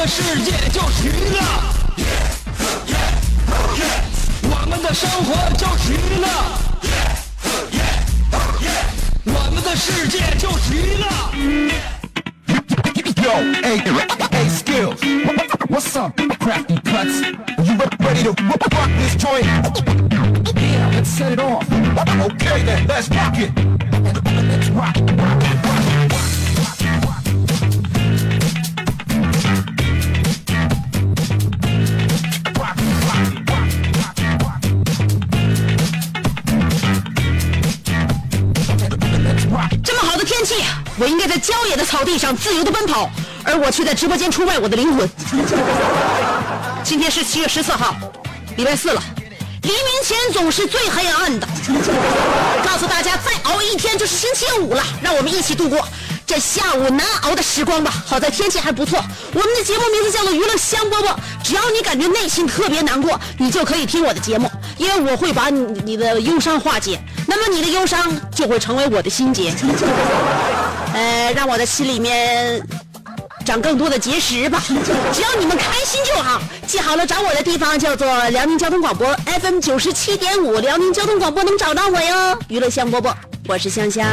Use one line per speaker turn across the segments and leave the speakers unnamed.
的世界就是娱乐，我们的生活就是娱乐，我们的世界就是娱乐。
Yo, hey, hey, skills. What's up, crafty cuts? You ready to rock this joint? Yeah, let's set it off. Okay then, let's rock it. Let's rock,
郊野的草地上自由的奔跑，而我却在直播间出卖我的灵魂。今天是七月十四号，礼拜四了，黎明前总是最黑暗的。告诉大家，再熬一天就是星期五了，让我们一起度过这下午难熬的时光吧。好在天气还不错。我们的节目名字叫做《娱乐香饽饽》，只要你感觉内心特别难过，你就可以听我的节目，因为我会把你你的忧伤化解，那么你的忧伤就会成为我的心结。呃，让我的心里面长更多的结石吧。只要你们开心就好。记好了，找我的地方叫做辽宁交通广播 FM 九十七点五，辽宁交通广播能找到我哟。娱乐香饽饽，我是香香。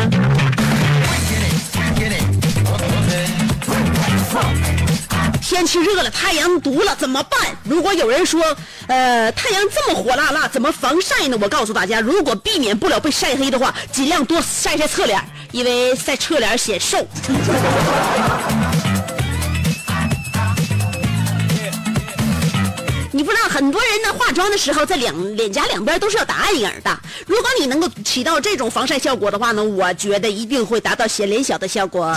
天气热了，太阳毒了，怎么办？如果有人说，呃，太阳这么火辣辣，怎么防晒呢？我告诉大家，如果避免不了被晒黑的话，尽量多晒晒侧脸，因为在侧脸显瘦。你不知道，很多人呢化妆的时候，在两脸颊两边都是要打暗影的。如果你能够起到这种防晒效果的话呢，我觉得一定会达到显脸小的效果。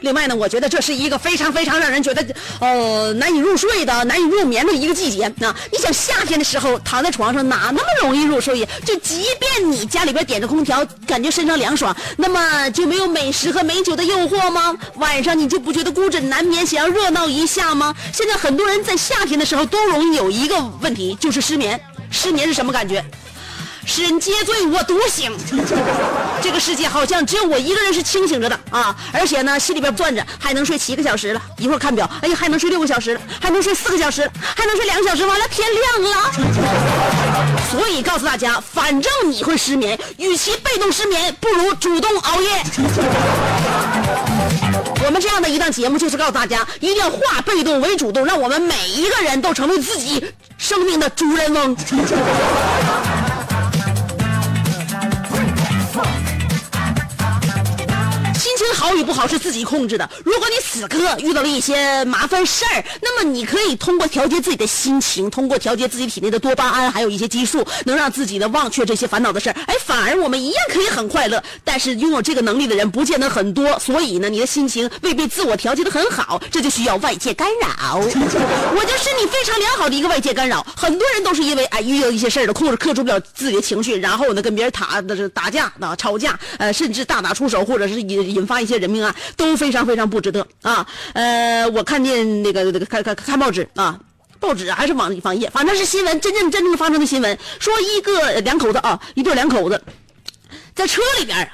另外呢，我觉得这是一个非常非常让人觉得呃难以入睡的、难以入眠的一个季节啊！你想夏天的时候躺在床上哪那么容易入睡呀？就即便你家里边点着空调，感觉身上凉爽，那么就没有美食和美酒的诱惑吗？晚上你就不觉得孤枕难眠，想要热闹一下吗？现在很多人在夏天的时候都容易有一个问题，就是失眠。失眠是什么感觉？使人皆醉我独醒。这个世界好像只有我一个人是清醒着的啊！而且呢，心里边转着，还能睡七个小时了。一会儿看表，哎呀，还能睡六个小时了，还能睡四个小时了，还能睡两个小时，完了天亮了。所以告诉大家，反正你会失眠，与其被动失眠，不如主动熬夜。我们这样的一档节目，就是告诉大家，一定要化被动为主动，让我们每一个人都成为自己生命的主人翁。好与不好是自己控制的。如果你此刻遇到了一些麻烦事儿，那么你可以通过调节自己的心情，通过调节自己体内的多巴胺，还有一些激素，能让自己的忘却这些烦恼的事儿。哎，反而我们一样可以很快乐。但是拥有这个能力的人不见得很多，所以呢，你的心情未必自我调节的很好，这就需要外界干扰。我就是你非常良好的一个外界干扰。很多人都是因为哎遇到一些事儿了，控制克制不了自己的情绪，然后呢跟别人打打架啊吵架，呃甚至大打出手，或者是引引发一些些人命案，都非常非常不值得啊。呃，我看见那个那个看看看报纸啊。报纸还是网网页，反正是新闻，真正真正发生的新闻，说一个两口子啊，一对两口子在车里边，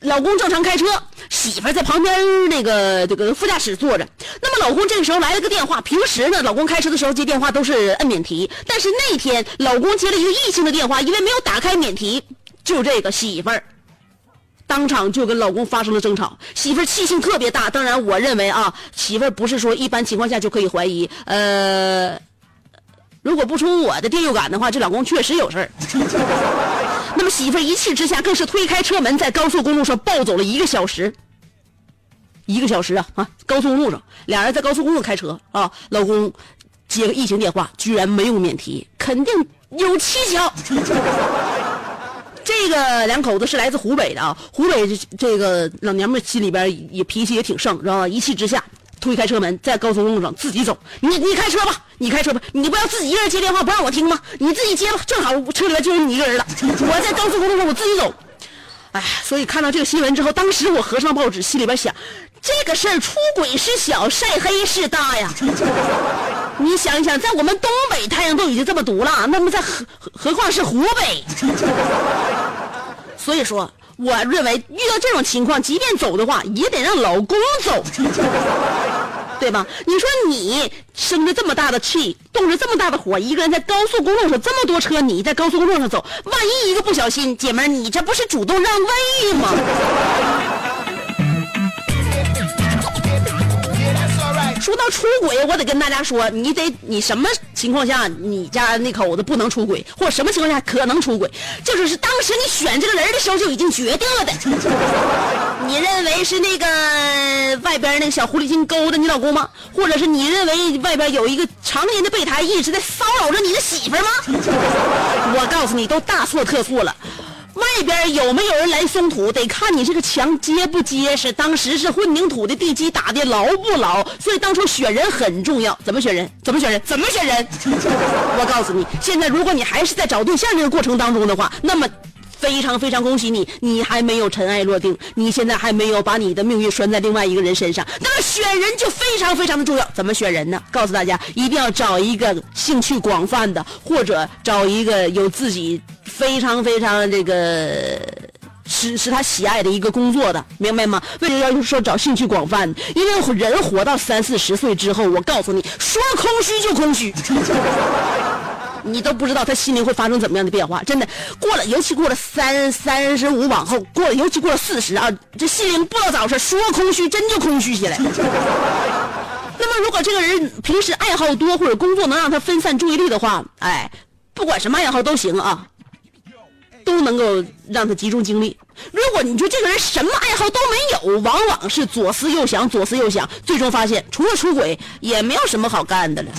老公正常开车，媳妇在旁边那个这个副驾驶坐着。那么老公这个时候来了个电话，平时呢，老公开车的时候接电话都是摁免提，但是那天老公接了一个异性的电话，因为没有打开免提，就这个媳妇儿。当场就跟老公发生了争吵，媳妇儿气性特别大。当然，我认为啊，媳妇儿不是说一般情况下就可以怀疑。呃，如果不出我的第六感的话，这老公确实有事儿。那么媳妇儿一气之下，更是推开车门，在高速公路上暴走了一个小时。一个小时啊啊！高速公路上，俩人在高速公路开车啊，老公接个疫情电话，居然没有免提，肯定有蹊跷。这个两口子是来自湖北的啊，湖北这个老娘们心里边也脾气也挺盛，知道吧？一气之下推开车门，在高速公路上自己走。你你开车吧，你开车吧，你不要自己一个人接电话不让我听吗？你自己接吧，正好车里边就你一个人了。我在高速公路上我自己走。哎，所以看到这个新闻之后，当时我合上报纸，心里边想，这个事儿出轨是小，晒黑是大呀。你想一想，在我们东北太阳都已经这么毒了，那么在何何何况是湖北？所以说，我认为遇到这种情况，即便走的话，也得让老公走，对吧？你说你生着这么大的气，动着这么大的火，一个人在高速公路上这么多车，你在高速公路上走，万一一个不小心，姐们儿，你这不是主动让位吗？说到出轨，我得跟大家说，你得你什么情况下你家那口子不能出轨，或者什么情况下可能出轨，这就是当时你选这个人的时候就已经决定了的。你认为是那个外边那个小狐狸精勾搭你老公吗？或者是你认为外边有一个常年的备胎一直在骚扰着你的媳妇吗？我告诉你，都大错特错了。外边有没有人来松土，得看你这个墙结不结实。当时是混凝土的地基打的牢不牢，所以当初选人很重要。怎么选人？怎么选人？怎么选人？我告诉你，现在如果你还是在找对象这个过程当中的话，那么非常非常恭喜你，你还没有尘埃落定，你现在还没有把你的命运拴在另外一个人身上。那么选人就非常非常的重要。怎么选人呢？告诉大家，一定要找一个兴趣广泛的，或者找一个有自己。非常非常这个是是他喜爱的一个工作的，明白吗？为什么要说找兴趣广泛？因为人活到三四十岁之后，我告诉你说空虚就空虚，你都不知道他心灵会发生怎么样的变化。真的，过了，尤其过了三三十五往后，过了，尤其过了四十啊，这心灵不知道咋回事，说空虚真就空虚起来。那么，如果这个人平时爱好多，或者工作能让他分散注意力的话，哎，不管什么爱好都行啊。都能够让他集中精力。如果你说这个人什么爱好都没有，往往是左思右想，左思右想，最终发现除了出轨也没有什么好干的了。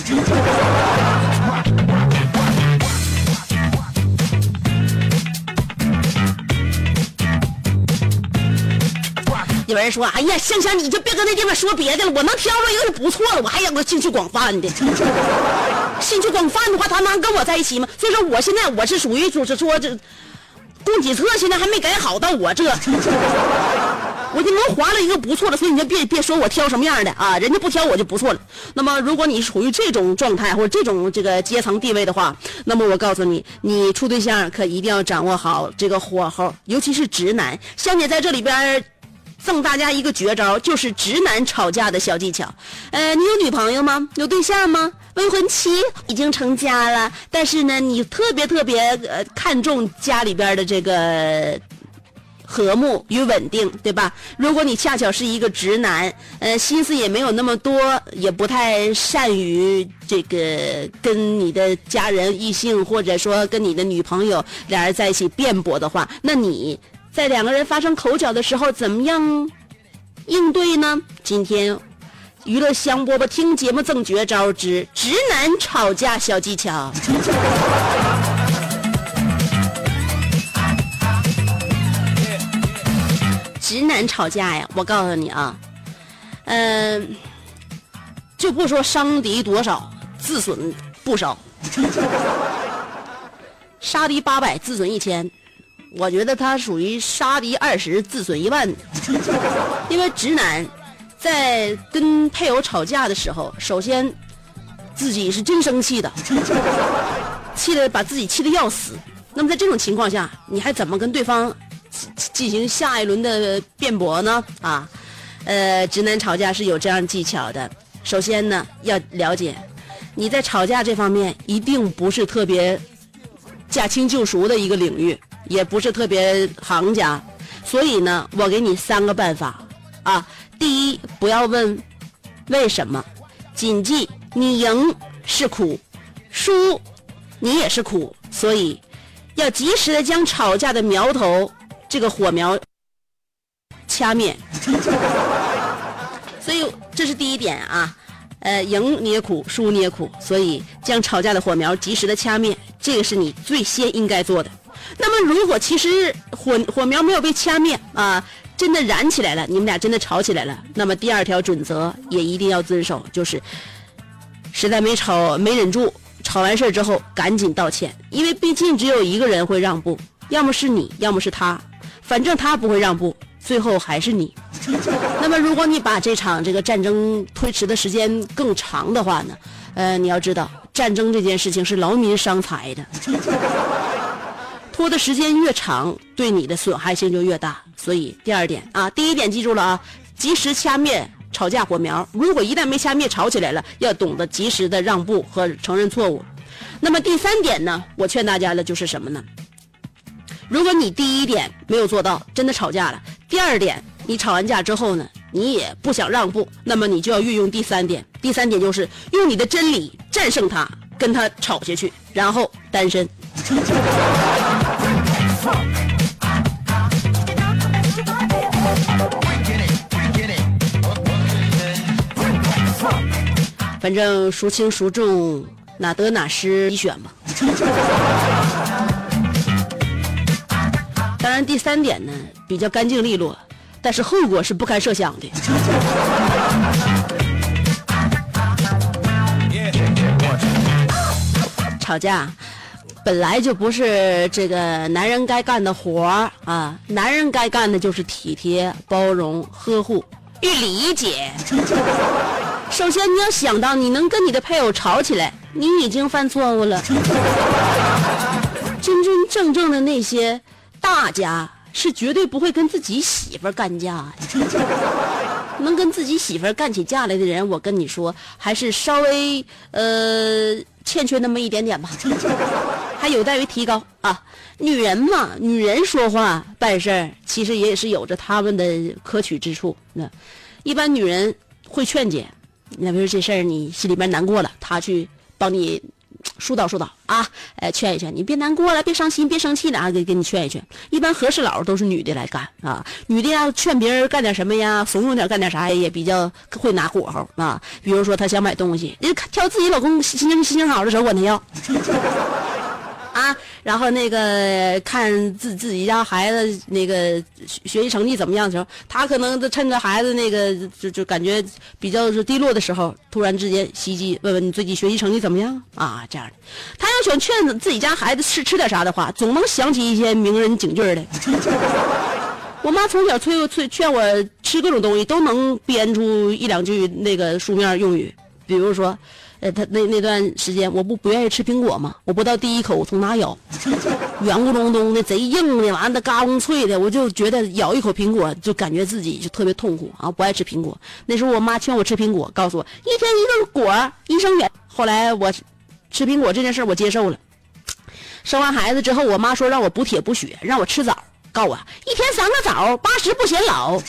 有人说：“哎呀，香香，你就别跟那地方说别的了，我能挑着一个就不错了。我还有个兴趣广泛的，兴趣广泛的话，他能跟我在一起吗？所以说，我现在我是属于就是说这。”供给侧现在还没改好，到我这，我就能划了一个不错的，所以你就别别说我挑什么样的啊，人家不挑我就不错了。那么如果你是处于这种状态或者这种这个阶层地位的话，那么我告诉你，你处对象可一定要掌握好这个火候，尤其是直男。香姐在这里边。赠大家一个绝招，就是直男吵架的小技巧。呃，你有女朋友吗？有对象吗？未婚妻已经成家了，但是呢，你特别特别呃看重家里边的这个和睦与稳定，对吧？如果你恰巧是一个直男，呃，心思也没有那么多，也不太善于这个跟你的家人、异性或者说跟你的女朋友俩人在一起辩驳的话，那你。在两个人发生口角的时候，怎么样应对呢？今天娱乐香饽饽听节目赠绝招之直男吵架小技巧。直男吵架呀，我告诉你啊，嗯，就不说伤敌多少，自损不少，杀敌八百，自损一千。我觉得他属于杀敌二十自损一万，因为直男在跟配偶吵架的时候，首先自己是真生气的，气的把自己气的要死。那么在这种情况下，你还怎么跟对方进行下一轮的辩驳呢？啊，呃，直男吵架是有这样技巧的。首先呢，要了解你在吵架这方面一定不是特别驾轻就熟的一个领域。也不是特别行家，所以呢，我给你三个办法啊。第一，不要问为什么，谨记你赢是苦，输你也是苦，所以要及时的将吵架的苗头这个火苗掐灭。所以这是第一点啊，呃，赢你也苦，输你也苦，所以将吵架的火苗及时的掐灭，这个是你最先应该做的。那么如果其实火火苗没有被掐灭啊，真的燃起来了，你们俩真的吵起来了，那么第二条准则也一定要遵守，就是实在没吵没忍住，吵完事儿之后赶紧道歉，因为毕竟只有一个人会让步，要么是你，要么是他，反正他不会让步，最后还是你。那么如果你把这场这个战争推迟的时间更长的话呢，呃，你要知道战争这件事情是劳民伤财的。拖的时间越长，对你的损害性就越大。所以第二点啊，第一点记住了啊，及时掐灭吵架火苗。如果一旦没掐灭，吵起来了，要懂得及时的让步和承认错误。那么第三点呢，我劝大家的就是什么呢？如果你第一点没有做到，真的吵架了；第二点，你吵完架之后呢，你也不想让步，那么你就要运用第三点。第三点就是用你的真理战胜他，跟他吵下去，然后单身。反正孰轻孰重，哪得哪失，你选吧。当然，第三点呢比较干净利落，但是后果是不堪设想的。吵架本来就不是这个男人该干的活儿啊，男人该干的就是体贴、包容、呵护与理解。首先，你要想到你能跟你的配偶吵起来，你已经犯错误了。真真正正的那些大家是绝对不会跟自己媳妇干架的。能跟自己媳妇干起架来的人，我跟你说，还是稍微呃欠缺那么一点点吧，还有待于提高啊。女人嘛，女人说话办事儿，其实也是有着他们的可取之处。那一般女人会劝解。那比如这事儿你心里边难过了，她去帮你疏导疏导啊，呃，劝一劝你别难过了，别伤心，别生气了啊，给给你劝一劝。一般和事佬都是女的来干啊，女的要劝别人干点什么呀，怂恿点干点啥也比较会拿火候啊。比如说她想买东西，你挑自己老公心情心情好的时候管他要。啊，然后那个看自自己家孩子那个学习成绩怎么样的时候，他可能就趁着孩子那个就就感觉比较是低落的时候，突然之间袭击，问问你最近学习成绩怎么样啊？这样的，他要想劝自己家孩子吃吃点啥的话，总能想起一些名人警句的。我妈从小催催劝我吃各种东西，都能编出一两句那个书面用语，比如说。呃，他那那段时间，我不不愿意吃苹果吗？我不到第一口从哪咬，圆咕隆咚的，贼硬的，完了嘎嘣脆的，我就觉得咬一口苹果就感觉自己就特别痛苦啊，不爱吃苹果。那时候我妈劝我吃苹果，告诉我一天一个果，医生远。后来我吃苹果这件事我接受了。生完孩子之后，我妈说让我补铁补血，让我吃枣，告我一天三个枣，八十不显老。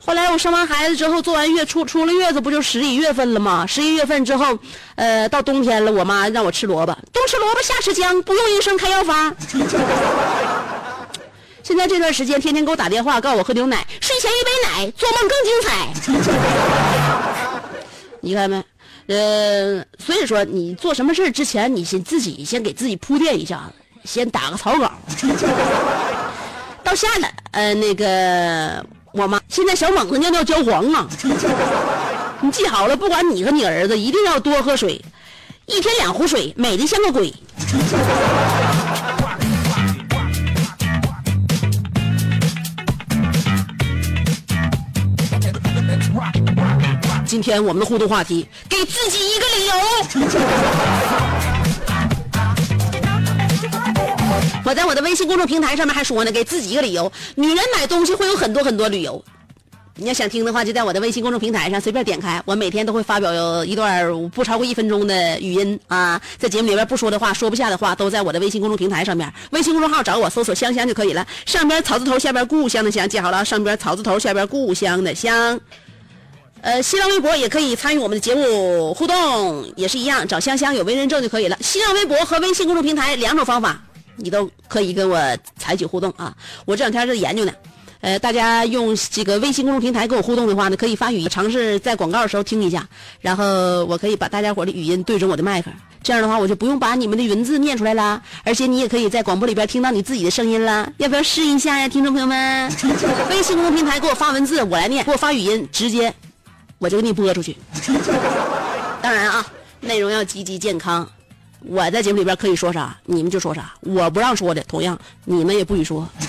后来我生完孩子之后，坐完月出出了月子，不就十一月份了吗？十一月份之后，呃，到冬天了，我妈让我吃萝卜，冬吃萝卜夏吃姜，不用医生开药方。现在这段时间，天天给我打电话，告诉我喝牛奶，睡前一杯奶，做梦更精彩。你看没？呃，所以说你做什么事之前，你先自己先给自己铺垫一下子，先打个草稿。到夏了，呃，那个。我妈现在小猛子尿尿焦黄啊！你记好了，不管你和你儿子，一定要多喝水，一天两壶水，美的像个鬼。今天我们的互动话题，给自己一个理由。我在我的微信公众平台上面还说呢，给自己一个理由。女人买东西会有很多很多理由，你要想听的话，就在我的微信公众平台上随便点开。我每天都会发表一段不超过一分钟的语音啊，在节目里边不说的话、说不下的话，都在我的微信公众平台上面。微信公众号找我，搜索“香香”就可以了。上边草字头，下边故乡的乡，记好了，上边草字头，下边故乡的乡。呃，新浪微博也可以参与我们的节目互动，也是一样，找香香有微认证就可以了。新浪微博和微信公众平台两种方法。你都可以跟我采取互动啊！我这两天在研究呢，呃，大家用这个微信公众平台跟我互动的话呢，可以发语音，尝试在广告的时候听一下，然后我可以把大家伙的语音对准我的麦克，这样的话我就不用把你们的文字念出来啦，而且你也可以在广播里边听到你自己的声音啦。要不要试一下呀，听众朋友们？微信公众平台给我发文字，我来念；给我发语音，直接我就给你播出去。当然啊，内容要积极健康。我在节目里边可以说啥，你们就说啥；我不让说的，同样你们也不许说，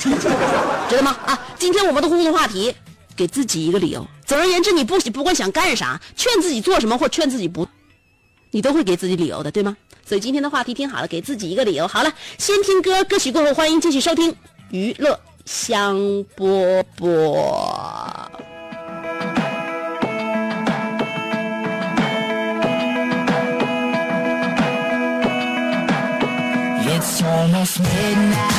知道吗？啊，今天我们的互动话题，给自己一个理由。总而言之，你不不管想干啥，劝自己做什么，或劝自己不，你都会给自己理由的，对吗？所以今天的话题听好了，给自己一个理由。好了，先听歌，歌曲过后，欢迎继续收听娱乐香饽饽。
It's almost midnight,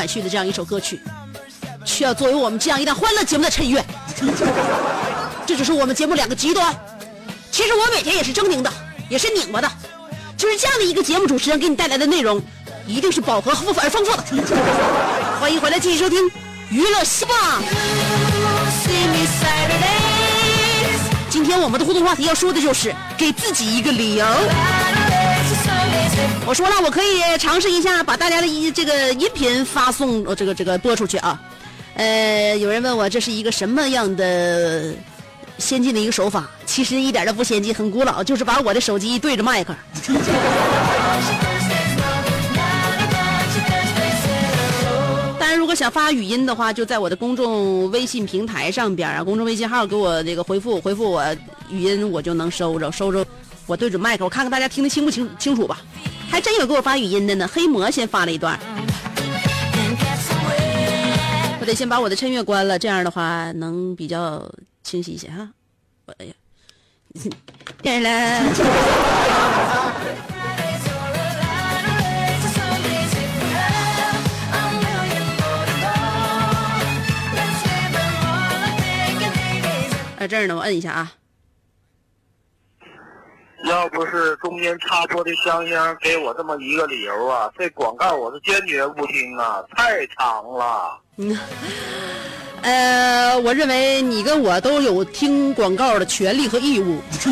我买去的这样一首歌曲，需要作为我们这样一档欢乐节目的衬乐。这就是我们节目两个极端。其实我每天也是狰狞的，也是拧巴的，就是这样的一个节目主持人给你带来的内容，一定是饱和富而丰富的。欢迎回来继续收听娱乐希望。今天我们的互动话题要说的就是给自己一个理由。我说了，我可以尝试一下把大家的音这个音频发送这个这个播出去啊。呃，有人问我这是一个什么样的先进的一个手法？其实一点都不先进，很古老，就是把我的手机对着麦克。当然，如果想发语音的话，就在我的公众微信平台上边啊，公众微信号给我这个回复回复我语音，我就能收着收着。我对准麦克，我看看大家听得清不清清楚吧？还真有给我发语音的呢。黑魔先发了一段，我得先把我的衬乐关了，这样的话能比较清晰一些哈。我哎呀，点了。在这儿呢，我摁一下啊。
要不是中间插播的香香给我这么一个理由啊，这广告我是坚决不听啊，太长了。
呃，我认为你跟我都有听广告的权利和义务。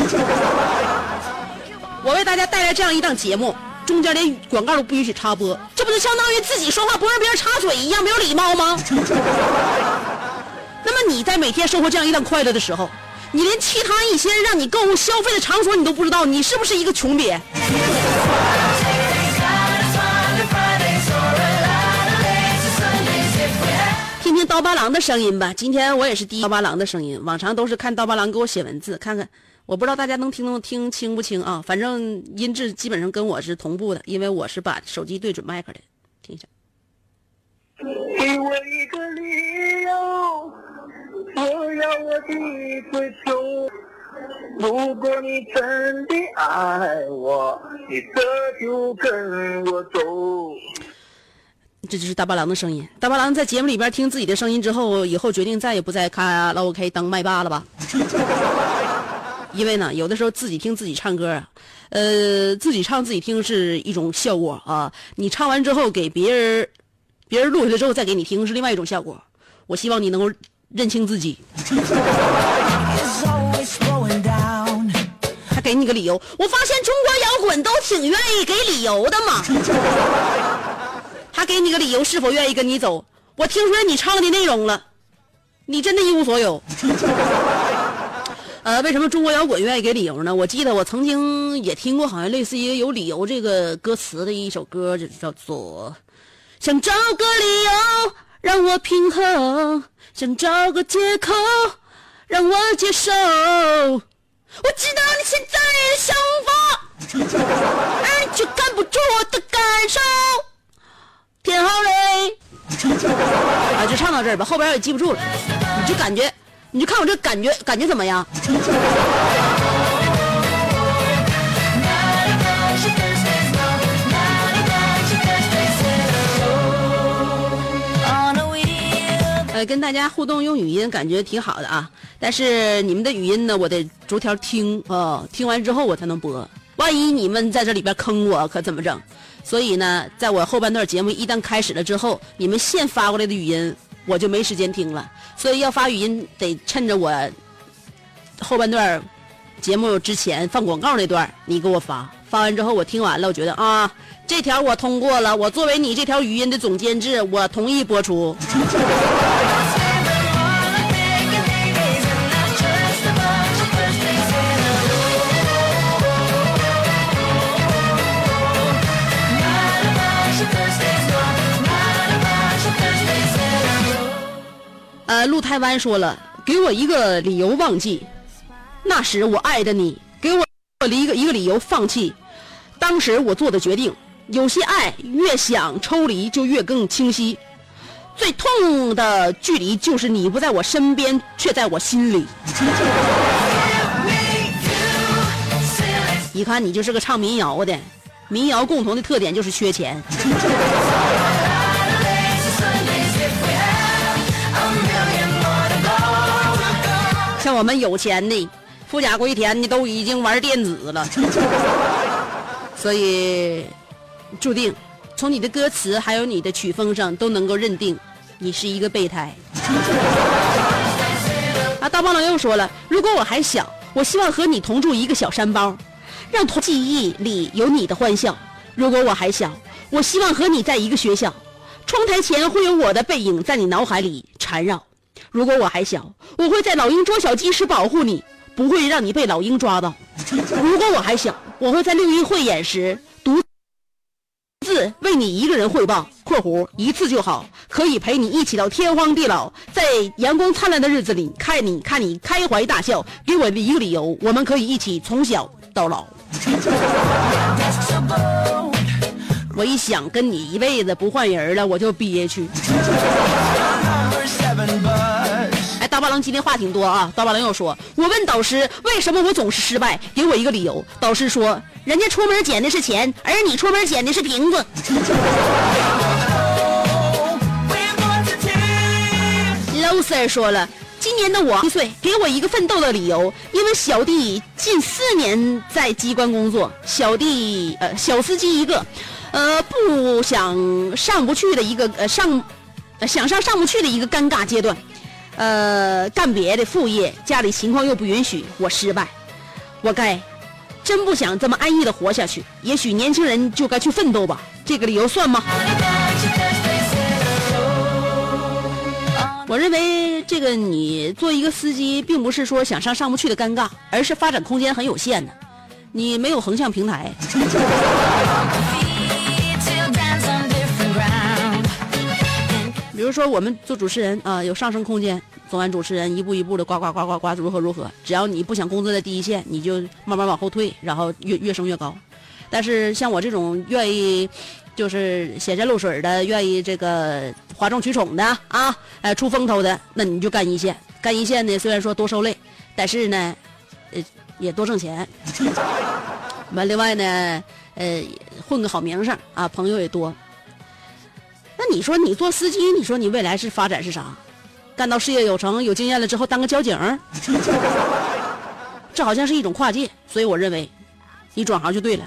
我为大家带来这样一档节目，中间连广告都不允许插播，这不就相当于自己说话不让别人插嘴一样，没有礼貌吗？那么你在每天收获这样一段快乐的时候，你连其他一些让你购物消费的场所你都不知道，你是不是一个穷瘪？听听刀疤狼的声音吧。今天我也是第一刀疤狼的声音，往常都是看刀疤狼给我写文字，看看我不知道大家能听懂听清不清啊？反正音质基本上跟我是同步的，因为我是把手机对准麦克的。听一下，
你真的爱我，你这就跟我走。
这就是大八郎的声音。大八郎在节目里边听自己的声音之后，以后决定再也不在卡拉 OK 当麦霸了吧？因为呢，有的时候自己听自己唱歌啊，呃，自己唱自己听是一种效果啊。你唱完之后给别人，别人录下来之后再给你听是另外一种效果。我希望你能够认清自己。给你个理由。我发现中国摇滚都挺愿意给理由的嘛。他给你个理由，是否愿意跟你走？我听出来你唱的内容了，你真的一无所有。呃，为什么中国摇滚愿意给理由呢？我记得我曾经也听过，好像类似于有理由这个歌词的一首歌，就叫做“想找个理由让我平衡，想找个借口让我接受。我知道你现在的想法，而你却看不住我的感受。天好嘞。啊，就唱到这儿吧，后边也记不住了。你就感觉，你就看我这感觉，感觉怎么样？跟大家互动用语音，感觉挺好的啊。但是你们的语音呢，我得逐条听啊、听完之后我才能播。万一你们在这里边坑我，可怎么整？所以呢，在我后半段节目一旦开始了之后，你们现发过来的语音，我就没时间听了。所以要发语音，得趁着我后半段节目之前放广告那段，你给我发。发完之后，我听完了，我觉得啊，这条我通过了。我作为你这条语音的总监制，我同意播出。呃，陆台湾说了，给我一个理由忘记，那时我爱的你，给我一个一个理由放弃，当时我做的决定。有些爱越想抽离就越更清晰，最痛的距离就是你不在我身边，却在我心里。一看你就是个唱民谣的，民谣共同的特点就是缺钱。像我们有钱的，富甲归田的都已经玩电子了，所以注定从你的歌词还有你的曲风上都能够认定你是一个备胎。啊，大棒郎又说了，如果我还小，我希望和你同住一个小山包，让同记忆里有你的欢笑。如果我还小，我希望和你在一个学校，窗台前会有我的背影在你脑海里缠绕。如果我还小，我会在老鹰捉小鸡时保护你，不会让你被老鹰抓到。如果我还小，我会在六一汇演时独自为你一个人汇报（括弧一次就好），可以陪你一起到天荒地老，在阳光灿烂的日子里看你看你开怀大笑，给我一个理由，我们可以一起从小到老。我一想跟你一辈子不换人了，我就憋屈。刀疤狼今天话挺多啊！刀疤狼又说：“我问导师，为什么我总是失败？给我一个理由。”导师说：“人家出门捡的是钱，而你出门捡的是瓶子。” loser 说了：“今年的我一岁，给我一个奋斗的理由，因为小弟近四年在机关工作，小弟呃小司机一个，呃不想上不去的一个呃上。”想上上不去的一个尴尬阶段，呃，干别的副业，家里情况又不允许，我失败，我该真不想这么安逸的活下去。也许年轻人就该去奋斗吧，这个理由算吗？我认为这个你做一个司机，并不是说想上上不去的尴尬，而是发展空间很有限的，你没有横向平台。如说，我们做主持人啊，有上升空间。做完主持人，一步一步的呱呱呱呱呱，如何如何？只要你不想工作在第一线，你就慢慢往后退，然后越越升越高。但是像我这种愿意就是显山露水的，愿意这个哗众取宠的啊，呃，出风头的，那你就干一线。干一线呢，虽然说多受累，但是呢，呃，也多挣钱。完，另外呢，呃，混个好名声啊，朋友也多。那你说你做司机，你说你未来是发展是啥？干到事业有成、有经验了之后，当个交警？这好像是一种跨界，所以我认为，你转行就对了。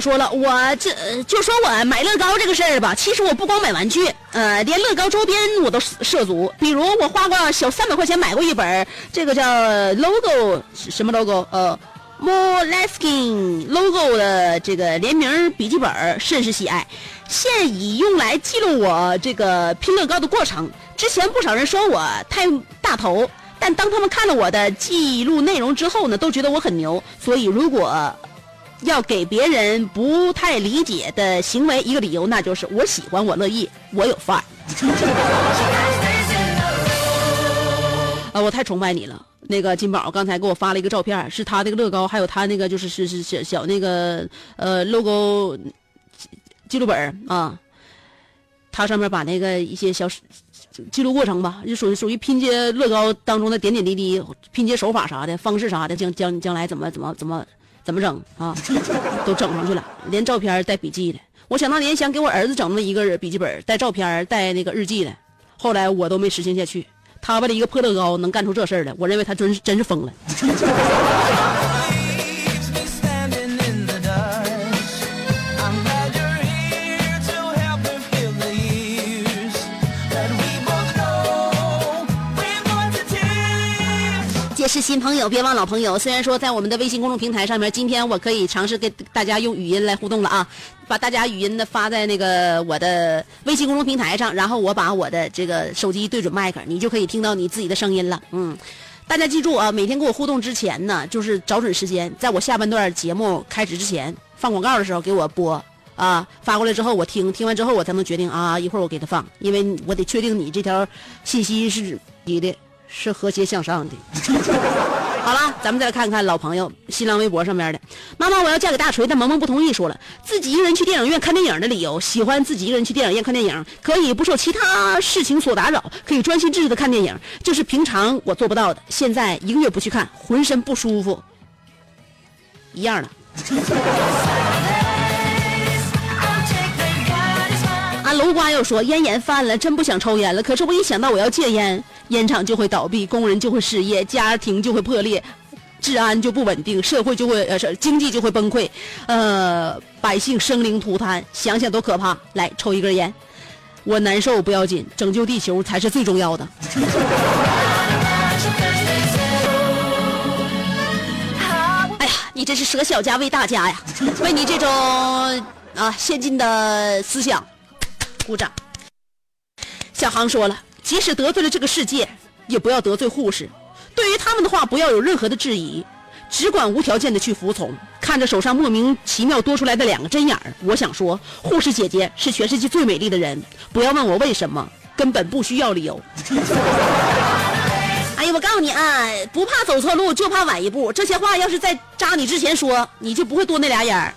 说了，我这就说我买乐高这个事儿吧，其实我不光买玩具，呃，连乐高周边我都涉足。比如我花过小三百块钱买过一本，这个叫 logo 什么 logo？呃，Moleskin logo 的这个联名笔记本，甚是喜爱，现已用来记录我这个拼乐高的过程。之前不少人说我太大头，但当他们看了我的记录内容之后呢，都觉得我很牛。所以如果要给别人不太理解的行为一个理由，那就是我喜欢，我乐意，我有范儿。啊，我太崇拜你了。那个金宝刚才给我发了一个照片，是他那个乐高，还有他那个就是是是小小那个呃 logo 记录本啊。他上面把那个一些小记录过程吧，就属于属于拼接乐高当中的点点滴滴，拼接手法啥的，方式啥的，将将将来怎么怎么怎么。怎么整啊？都整上去了，连照片带笔记的。我想当年想给我儿子整那么一个笔记本，带照片带那个日记的，后来我都没实行下去。他为了一个破乐高能干出这事儿来，我认为他真是真是疯了。是新朋友，别忘老朋友。虽然说在我们的微信公众平台上面，今天我可以尝试跟大家用语音来互动了啊，把大家语音的发在那个我的微信公众平台上，然后我把我的这个手机对准麦克，你就可以听到你自己的声音了。嗯，大家记住啊，每天跟我互动之前呢，就是找准时间，在我下半段节目开始之前放广告的时候给我播啊，发过来之后我听，听完之后我才能决定啊，一会儿我给他放，因为我得确定你这条信息是你的，是和谐向上的。好了，咱们再来看看老朋友新浪微博上面的妈妈，我要嫁给大锤，但萌萌不同意，说了自己一个人去电影院看电影的理由，喜欢自己一个人去电影院看电影，可以不受其他事情所打扰，可以专心致志的看电影，就是平常我做不到的。现在一个月不去看，浑身不舒服，一样的。啊，楼瓜又说烟瘾犯了，真不想抽烟了。可是我一想到我要戒烟，烟厂就会倒闭，工人就会失业，家庭就会破裂，治安就不稳定，社会就会呃经济就会崩溃，呃，百姓生灵涂炭，想想都可怕。来抽一根烟，我难受不要紧，拯救地球才是最重要的。哎呀，你这是舍小家为大家呀！为你这种啊先进的思想。鼓掌。小航说了，即使得罪了这个世界，也不要得罪护士。对于他们的话，不要有任何的质疑，只管无条件的去服从。看着手上莫名其妙多出来的两个针眼儿，我想说，护士姐姐是全世界最美丽的人。不要问我为什么，根本不需要理由。哎呀，我告诉你啊，不怕走错路，就怕晚一步。这些话要是在扎你之前说，你就不会多那俩眼儿。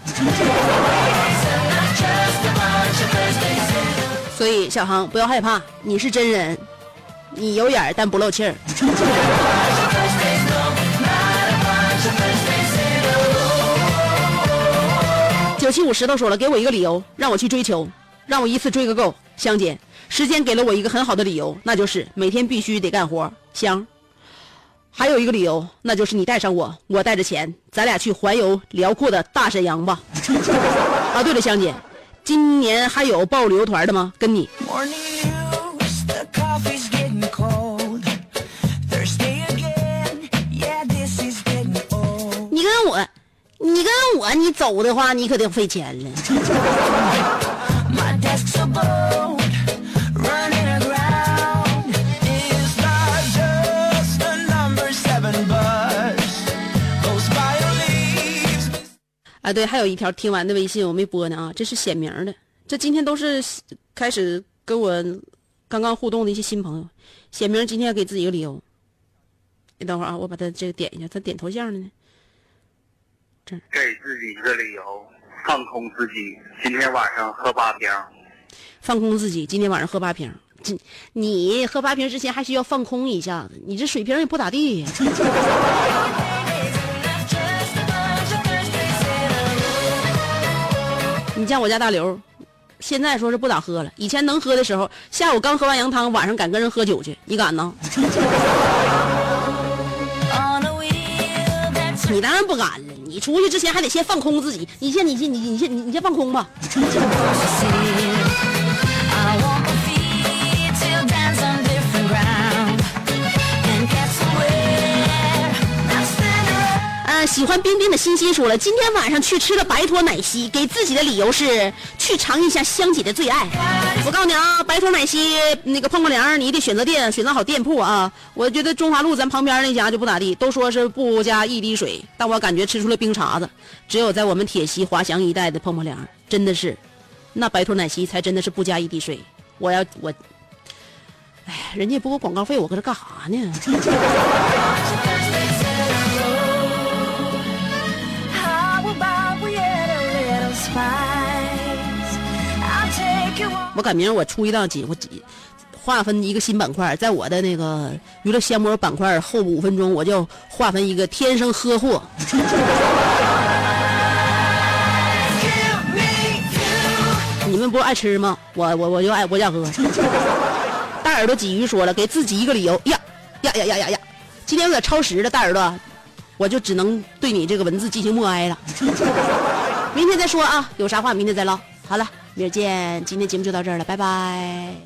所以小航不要害怕，你是真人，你有眼儿但不漏气儿。九七五石头说了，给我一个理由，让我去追求，让我一次追个够。香姐，时间给了我一个很好的理由，那就是每天必须得干活。香，还有一个理由，那就是你带上我，我带着钱，咱俩去环游辽阔的大沈阳吧。啊，对了，香姐。今年还有报旅游团的吗？跟你。你跟我，你跟我，你走的话，你可得费钱了。啊，对，还有一条听完的微信我没播呢啊，这是显名的，这今天都是开始跟我刚刚互动的一些新朋友，显名今天要给自己一个理由。你等会儿啊，我把他这个点一下，他点头像的呢。这
给自己一个理由，放空自己，今天晚上喝八瓶。
放空自己，今天晚上喝八瓶。这你喝八瓶之前还需要放空一下子，你这水平也不咋地。你像我家大刘，现在说是不咋喝了。以前能喝的时候，下午刚喝完羊汤，晚上敢跟人喝酒去，你敢呢？你当然不敢了。你出去之前还得先放空自己。你先，你先，你你先，你你先放空吧。喜欢冰冰的欣欣说了，今天晚上去吃了白驼奶昔，给自己的理由是去尝一下香姐的最爱。我告诉你啊，白驼奶昔那个碰碰凉，你得选择店，选择好店铺啊。我觉得中华路咱旁边那家就不咋地，都说是不加一滴水，但我感觉吃出了冰碴子。只有在我们铁西华翔一带的碰碰凉，真的是，那白驼奶昔才真的是不加一滴水。我要我，哎，人家不给我广告费，我搁这干啥呢？我改名，我出一档节目，划分一个新板块，在我的那个娱乐香饽板块后五分钟，我就划分一个天生喝货。你们不爱吃吗？我我我就爱我家喝。大耳朵鲫鱼说了，给自己一个理由呀呀呀呀呀呀！今天有点超时了，大耳朵，我就只能对你这个文字进行默哀了。明天再说啊，有啥话明天再唠。好了。明儿见，今天节目就到这儿了，拜拜。